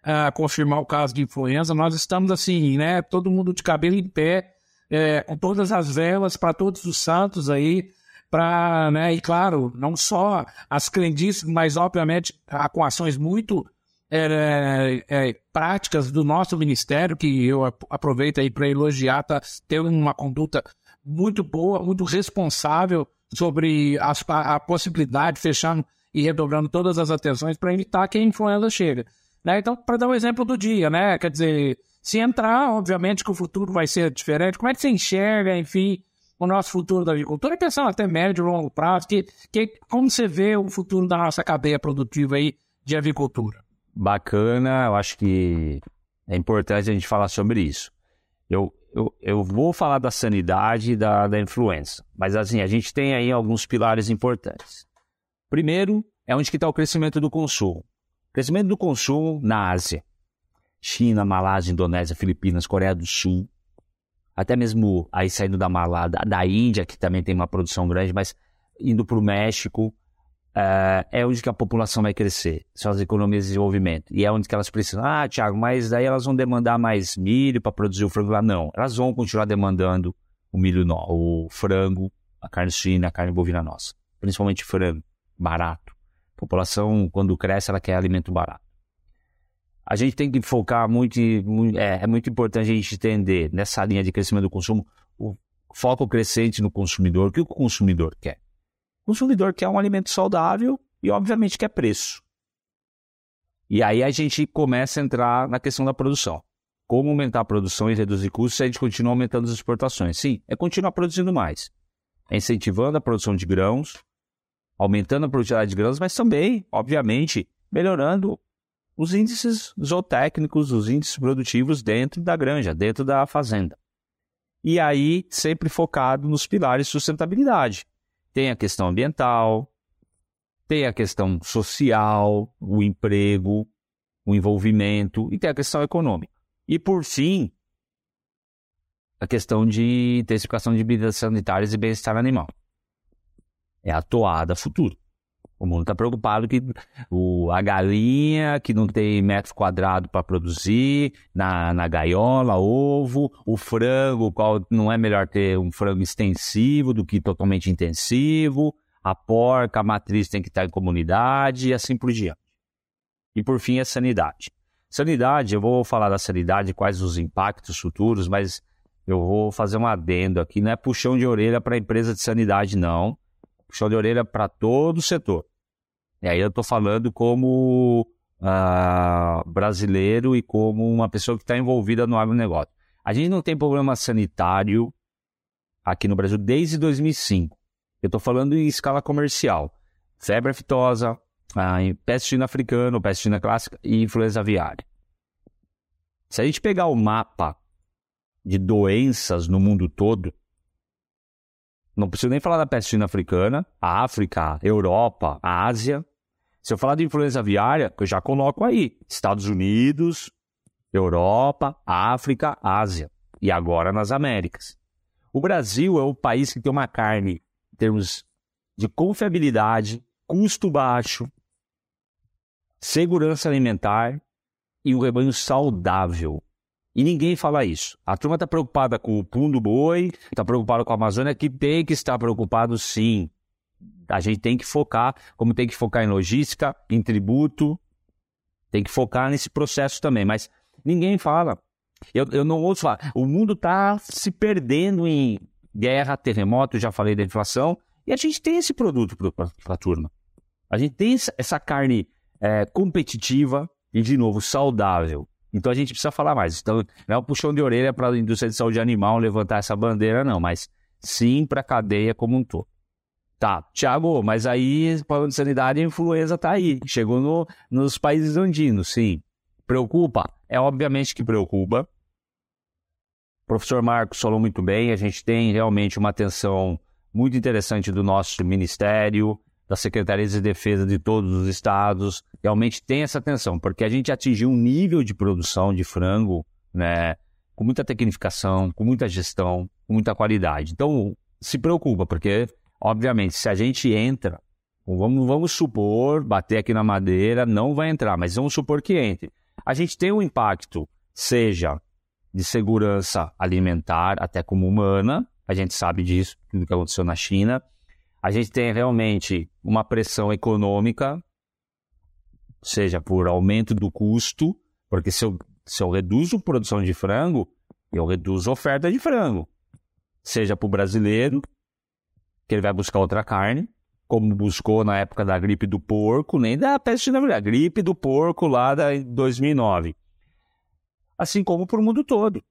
uh, confirmar o caso de influenza, nós estamos assim, né, todo mundo de cabelo em pé, é, com todas as velas para todos os santos aí, para, né, e claro, não só as crendices, mas obviamente com ações muito é, é, práticas do nosso ministério, que eu aproveito aí para elogiar, tá tendo uma conduta muito boa, muito responsável sobre a, a, possibilidade, fechando e redobrando todas as atenções para evitar que a influenza chegue. Né? Então, para dar um exemplo do dia, né? Quer dizer, se entrar, obviamente que o futuro vai ser diferente. Como é que você enxerga, enfim, o nosso futuro da agricultura e pensando até médio e longo prazo, que, que, como você vê o futuro da nossa cadeia produtiva aí de avicultura? Bacana, eu acho que é importante a gente falar sobre isso. Eu, eu, eu vou falar da sanidade e da, da influenza, mas assim, a gente tem aí alguns pilares importantes. Primeiro, é onde está o crescimento do consumo. Crescimento do consumo na Ásia. China, Malásia, Indonésia, Filipinas, Coreia do Sul, até mesmo aí saindo da Malada, da Índia, que também tem uma produção grande, mas indo para o México, uh, é onde que a população vai crescer, são as economias de desenvolvimento. E é onde que elas precisam, ah, Tiago, mas daí elas vão demandar mais milho para produzir o frango lá. Não, elas vão continuar demandando o milho, o frango, a carne suína, a carne bovina nossa. Principalmente frango, barato. A população, quando cresce, ela quer alimento barato a gente tem que focar muito, muito é, é, muito importante a gente entender nessa linha de crescimento do consumo o foco crescente no consumidor. O que o consumidor quer? O consumidor quer um alimento saudável e, obviamente, quer preço. E aí a gente começa a entrar na questão da produção. Como aumentar a produção e reduzir custos se a gente continua aumentando as exportações? Sim, é continuar produzindo mais. É incentivando a produção de grãos, aumentando a produtividade de grãos, mas também, obviamente, melhorando os índices zootécnicos, os índices produtivos dentro da granja, dentro da fazenda. E aí, sempre focado nos pilares de sustentabilidade. Tem a questão ambiental, tem a questão social, o emprego, o envolvimento, e tem a questão econômica. E, por fim, a questão de intensificação de medidas sanitárias e bem-estar animal. É a toada futuro. O mundo está preocupado que o, a galinha que não tem metro quadrado para produzir, na, na gaiola, ovo, o frango, qual não é melhor ter um frango extensivo do que totalmente intensivo, a porca, a matriz tem que estar em comunidade e assim por diante. E por fim, a sanidade. Sanidade, eu vou falar da sanidade, quais os impactos futuros, mas eu vou fazer um adendo aqui, não é puxão de orelha para a empresa de sanidade, não puxão de orelha para todo o setor. E aí eu estou falando como uh, brasileiro e como uma pessoa que está envolvida no agronegócio. A gente não tem problema sanitário aqui no Brasil desde 2005. Eu estou falando em escala comercial. Febre aftosa, uh, peste suína africana, peste suína clássica e influenza aviária. Se a gente pegar o mapa de doenças no mundo todo, não preciso nem falar da peste suína africana, a África, a Europa, a Ásia. Se eu falar de influenza aviária, eu já coloco aí Estados Unidos, Europa, África, Ásia e agora nas Américas. O Brasil é o país que tem uma carne em termos de confiabilidade, custo baixo, segurança alimentar e um rebanho saudável. E ninguém fala isso. A turma está preocupada com o pum do boi, está preocupada com a Amazônia, que tem que estar preocupado sim. A gente tem que focar, como tem que focar em logística, em tributo, tem que focar nesse processo também. Mas ninguém fala. Eu, eu não ouço falar. O mundo está se perdendo em guerra, terremoto, já falei da inflação, e a gente tem esse produto para a turma. A gente tem essa carne é, competitiva e, de novo, saudável. Então a gente precisa falar mais. Então, não é um puxão de orelha para a indústria de saúde animal levantar essa bandeira, não, mas sim para a cadeia como um todo. Tá, Tiago, mas aí, falando de sanidade, a influenza está aí. Chegou no, nos países andinos, sim. Preocupa? É obviamente que preocupa. O professor Marcos falou muito bem, a gente tem realmente uma atenção muito interessante do nosso ministério, das secretarias de defesa de todos os estados, realmente tem essa atenção, porque a gente atingiu um nível de produção de frango, né, com muita tecnificação, com muita gestão, com muita qualidade. Então, se preocupa, porque, obviamente, se a gente entra, vamos, vamos supor, bater aqui na madeira, não vai entrar, mas vamos supor que entre. A gente tem um impacto, seja de segurança alimentar, até como humana, a gente sabe disso, tudo que aconteceu na China, a gente tem realmente uma pressão econômica, seja por aumento do custo, porque se eu, se eu reduzo a produção de frango, eu reduzo a oferta de frango. Seja para o brasileiro, que ele vai buscar outra carne, como buscou na época da gripe do porco, nem da peste na verdade, gripe do porco lá de 2009. Assim como para o mundo todo.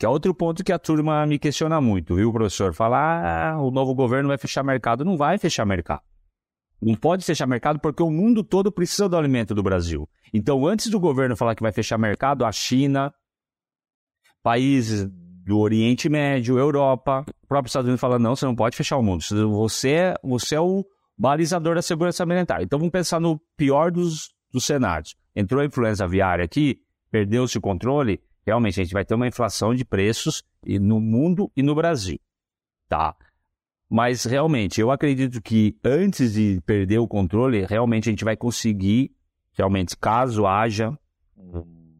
Que é outro ponto que a turma me questiona muito, viu, professor? Falar, ah, o novo governo vai fechar mercado. Não vai fechar mercado. Não pode fechar mercado porque o mundo todo precisa do alimento do Brasil. Então, antes do governo falar que vai fechar mercado, a China, países do Oriente Médio, Europa, o próprio Estados Unidos fala, não, você não pode fechar o mundo. Você, é, você é o balizador da segurança alimentar. Então, vamos pensar no pior dos, dos cenários. Entrou a influenza aviária aqui, perdeu-se o controle, realmente a gente vai ter uma inflação de preços no mundo e no Brasil, tá? Mas realmente eu acredito que antes de perder o controle, realmente a gente vai conseguir, realmente, caso haja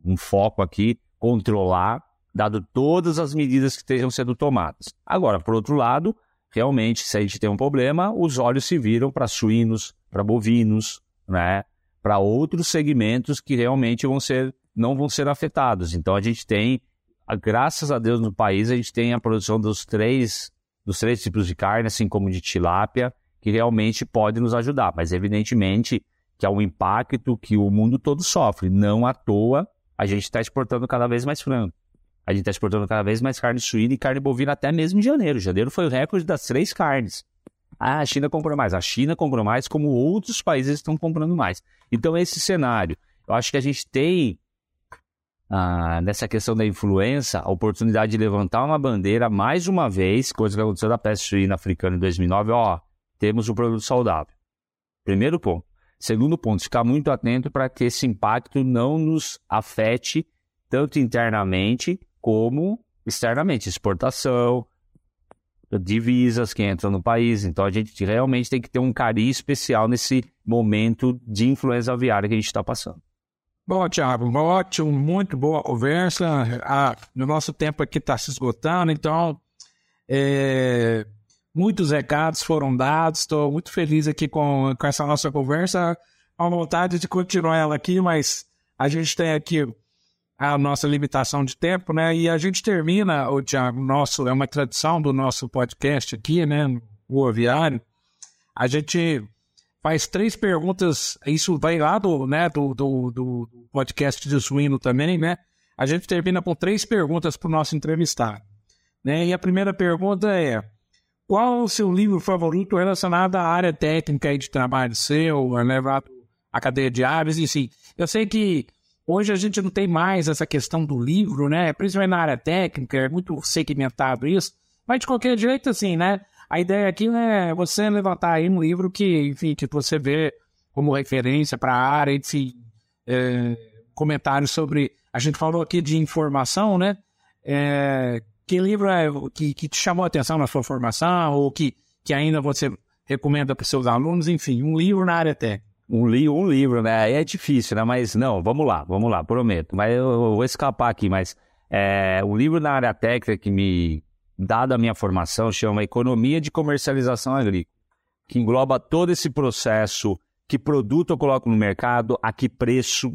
um foco aqui, controlar, dado todas as medidas que estejam sendo tomadas. Agora, por outro lado, realmente, se a gente tem um problema, os olhos se viram para suínos, para bovinos, né? Para outros segmentos que realmente vão ser não vão ser afetados. Então a gente tem, graças a Deus no país, a gente tem a produção dos três, dos três tipos de carne, assim como de tilápia, que realmente pode nos ajudar. Mas evidentemente que é um impacto que o mundo todo sofre. Não à toa a gente está exportando cada vez mais frango. A gente está exportando cada vez mais carne suína e carne bovina até mesmo em janeiro. Janeiro foi o recorde das três carnes. Ah, a China comprou mais. A China comprou mais, como outros países estão comprando mais. Então, esse cenário, eu acho que a gente tem ah, nessa questão da influenza, a oportunidade de levantar uma bandeira mais uma vez, coisa que aconteceu da peste suína africana em 2009, ó, temos um produto saudável. Primeiro ponto. Segundo ponto, ficar muito atento para que esse impacto não nos afete tanto internamente como externamente, exportação, divisas que entram no país. Então a gente realmente tem que ter um carinho especial nesse momento de influenza aviária que a gente está passando. Bom, Tiago, ótimo, muito boa conversa. Ah, no nosso tempo aqui está se esgotando, então é, muitos recados foram dados. Estou muito feliz aqui com, com essa nossa conversa. A vontade de continuar ela aqui, mas a gente tem aqui a nossa limitação de tempo, né? E a gente termina, o Tiago, nosso, é uma tradição do nosso podcast aqui, né? O Aviário. A gente faz três perguntas. Isso vai lá do, né, do, do, do podcast de suíno também, né? A gente termina com três perguntas para o nosso entrevistado. Né? E a primeira pergunta é: qual o seu livro favorito relacionado à área técnica de trabalho seu, levado à cadeia de aves, enfim? Eu sei que hoje a gente não tem mais essa questão do livro, né? Principalmente na área técnica, é muito segmentado isso. Mas de qualquer jeito, assim, né? A ideia aqui é você levantar aí um livro que, enfim, que você vê como referência para a área, enfim, é, comentários sobre. A gente falou aqui de informação, né? É, que livro é que, que te chamou a atenção na sua formação ou que, que ainda você recomenda para seus alunos? Enfim, um livro na área técnica. Um, li um livro, né? É difícil, né? Mas não, vamos lá, vamos lá, prometo. Mas eu, eu vou escapar aqui, mas é, um livro na área técnica que me, dada a minha formação, chama Economia de Comercialização Agrícola, que engloba todo esse processo, que produto eu coloco no mercado, a que preço,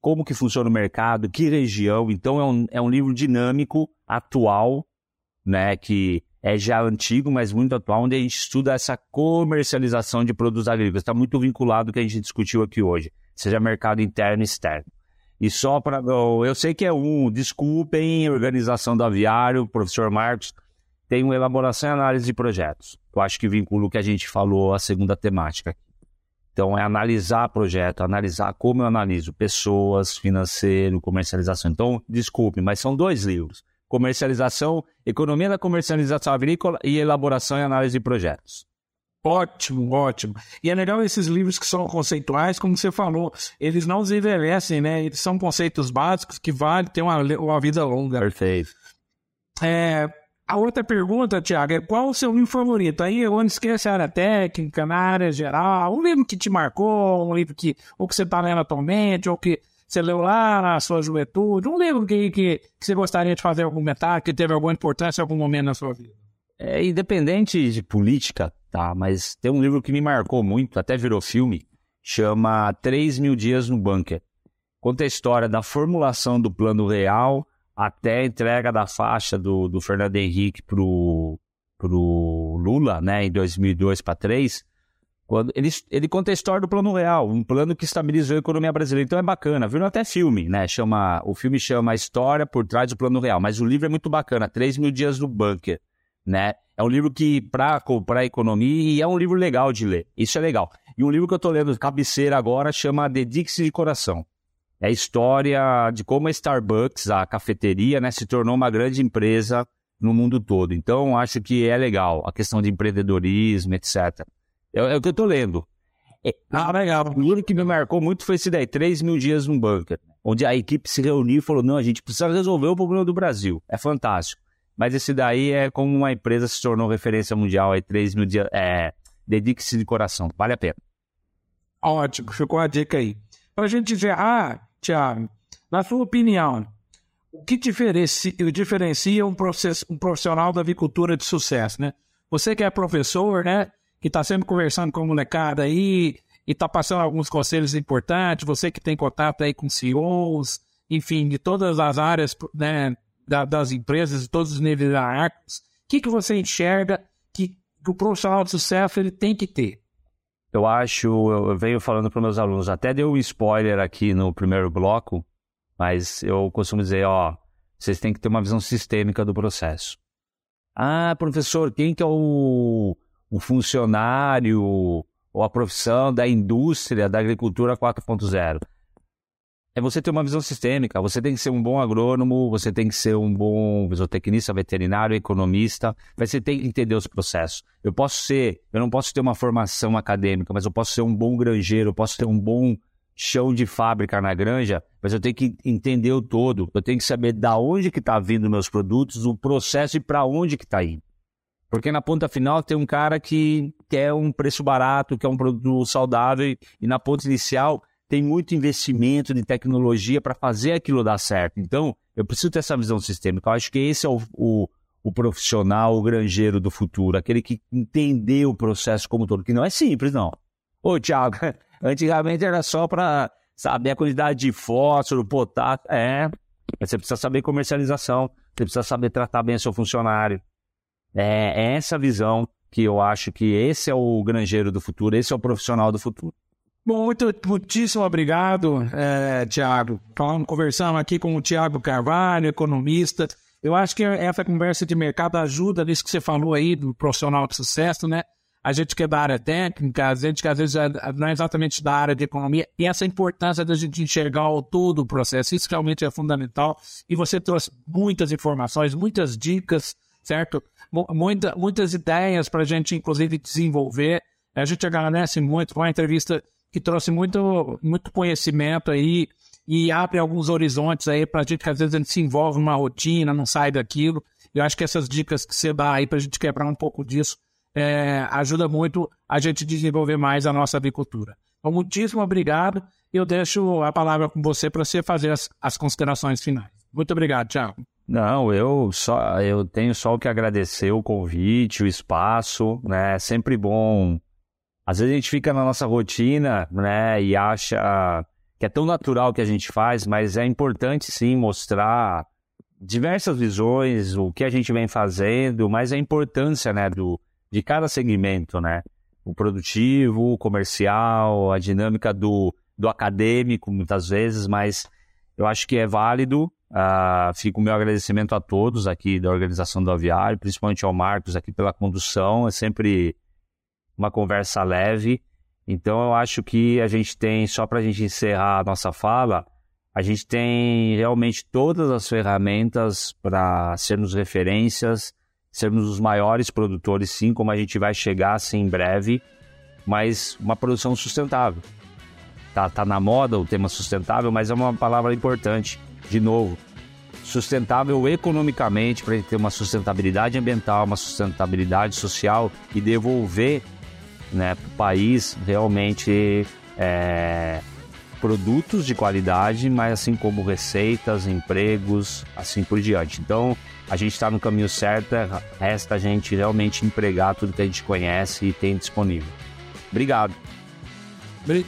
como que funciona o mercado, que região. Então é um, é um livro dinâmico, atual, né, que é já antigo, mas muito atual, onde a gente estuda essa comercialização de produtos agrícolas. Está muito vinculado ao que a gente discutiu aqui hoje, seja mercado interno e externo. E só para. Eu sei que é um, desculpem, organização do aviário, professor Marcos, tem uma elaboração e análise de projetos. Eu acho que vincula o que a gente falou, a segunda temática. Então, é analisar projeto, analisar como eu analiso pessoas, financeiro, comercialização. Então, desculpe, mas são dois livros. Comercialização, Economia da Comercialização Agrícola e Elaboração e Análise de Projetos. Ótimo, ótimo. E é legal esses livros que são conceituais, como você falou, eles não envelhecem, né? Eles são conceitos básicos que valem ter uma, uma vida longa. Perfeito. É, a outra pergunta, Tiago, é qual o seu livro favorito? Aí eu não esquece a área técnica, na área geral, um livro que te marcou, um livro que ou que você está lendo atualmente, ou que você leu lá na sua juventude, um livro que, que, que você gostaria de fazer algum comentário, que teve alguma importância em algum momento na sua vida. É independente de política, tá? Mas tem um livro que me marcou muito, até virou filme, chama Três Mil Dias no Bunker. Conta a história da formulação do plano real até a entrega da faixa do, do Fernando Henrique pro, pro Lula, né, em 2002 para 2003, quando ele, ele conta a história do plano real, um plano que estabilizou a economia brasileira. Então é bacana, viu até filme, né? Chama, o filme chama A História por Trás do Plano Real, mas o livro é muito bacana, 3 mil dias no bunker, né? É um livro que, para a economia, e é um livro legal de ler. Isso é legal. E um livro que eu estou lendo cabeceira agora chama Dedique-se de Coração é a história de como a Starbucks, a cafeteria, né, se tornou uma grande empresa no mundo todo. Então, acho que é legal a questão de empreendedorismo, etc. É, é o que eu estou lendo. É, ah, legal. O livro que me marcou muito foi esse daí, 3 mil dias num bunker, onde a equipe se reuniu e falou, não, a gente precisa resolver o problema do Brasil. É fantástico. Mas esse daí é como uma empresa se tornou referência mundial, aí 3 mil dias, é, dedique-se de coração, vale a pena. Ótimo, ficou a dica aí. Para a gente dizer, ah, Tiago, na sua opinião, o que diferencia, diferencia um, process, um, profissional da avicultura de sucesso, né? Você que é professor, né? Que está sempre conversando com a molecada aí e está passando alguns conselhos importantes, você que tem contato aí com CEOs, enfim, de todas as áreas né, da, das empresas, de todos os níveis hierárquicos, o que, que você enxerga que, que o profissional de sucesso ele tem que ter? Eu acho, eu venho falando para meus alunos, até deu um spoiler aqui no primeiro bloco, mas eu costumo dizer, ó, vocês têm que ter uma visão sistêmica do processo. Ah, professor, quem que é o, o funcionário ou a profissão da indústria da agricultura 4.0? É você ter uma visão sistêmica. Você tem que ser um bom agrônomo, você tem que ser um bom zootecnista, veterinário, economista. Você tem que entender os processos. Eu posso ser, eu não posso ter uma formação acadêmica, mas eu posso ser um bom granjeiro, eu posso ter um bom chão de fábrica na granja, mas eu tenho que entender o todo. Eu tenho que saber da onde que está vindo meus produtos, o processo e para onde que está indo. Porque na ponta final tem um cara que quer um preço barato, quer um produto saudável, e na ponta inicial tem muito investimento de tecnologia para fazer aquilo dar certo. Então, eu preciso ter essa visão sistêmica. Eu acho que esse é o, o, o profissional, o granjeiro do futuro, aquele que entendeu o processo como todo, que não é simples, não. Ô, Thiago, antigamente era só para saber a quantidade de fósforo, potássio. É, você precisa saber comercialização, você precisa saber tratar bem o seu funcionário. É, é essa visão que eu acho que esse é o granjeiro do futuro, esse é o profissional do futuro. Bom, muito, muitíssimo obrigado, é, Tiago. Conversamos aqui com o Tiago Carvalho, economista. Eu acho que essa conversa de mercado ajuda nisso que você falou aí do profissional de sucesso, né? A gente que é da área técnica, a gente que às vezes é, não é exatamente da área de economia, e essa importância da gente enxergar todo o processo, isso realmente é fundamental. E você trouxe muitas informações, muitas dicas, certo? Muita, muitas ideias para a gente, inclusive, desenvolver. A gente agradece muito, foi uma entrevista que trouxe muito, muito conhecimento aí e abre alguns horizontes aí para a gente que às vezes a gente se envolve numa rotina, não sai daquilo. Eu acho que essas dicas que você dá aí para a gente quebrar um pouco disso é, ajuda muito a gente desenvolver mais a nossa agricultura. Então, muitíssimo obrigado. Eu deixo a palavra com você para você fazer as, as considerações finais. Muito obrigado, tchau. Não, eu só eu tenho só o que agradecer o convite, o espaço, né? É sempre bom às vezes a gente fica na nossa rotina, né, e acha que é tão natural que a gente faz, mas é importante sim mostrar diversas visões, o que a gente vem fazendo, mas a importância, né, do, de cada segmento, né? O produtivo, o comercial, a dinâmica do, do acadêmico, muitas vezes, mas eu acho que é válido. Uh, o meu agradecimento a todos aqui da organização do Aviário, principalmente ao Marcos aqui pela condução. É sempre uma conversa leve. Então eu acho que a gente tem, só para a gente encerrar a nossa fala, a gente tem realmente todas as ferramentas para sermos referências, sermos os maiores produtores, sim, como a gente vai chegar assim em breve, mas uma produção sustentável. Tá, tá na moda o tema sustentável, mas é uma palavra importante. De novo, sustentável economicamente, para ter uma sustentabilidade ambiental, uma sustentabilidade social e devolver né, para o país realmente é, produtos de qualidade, mas assim como receitas, empregos, assim por diante. Então, a gente está no caminho certo, é, resta a gente realmente empregar tudo que a gente conhece e tem disponível. Obrigado.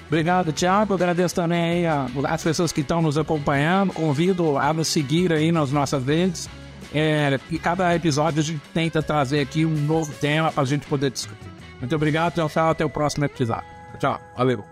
Obrigado, Tiago. Agradeço também as pessoas que estão nos acompanhando. Convido a nos seguir aí nas nossas redes. É, e cada episódio a gente tenta trazer aqui um novo tema para a gente poder discutir. Muito obrigado, tchau, tchau. Até o próximo episódio. Tchau, valeu.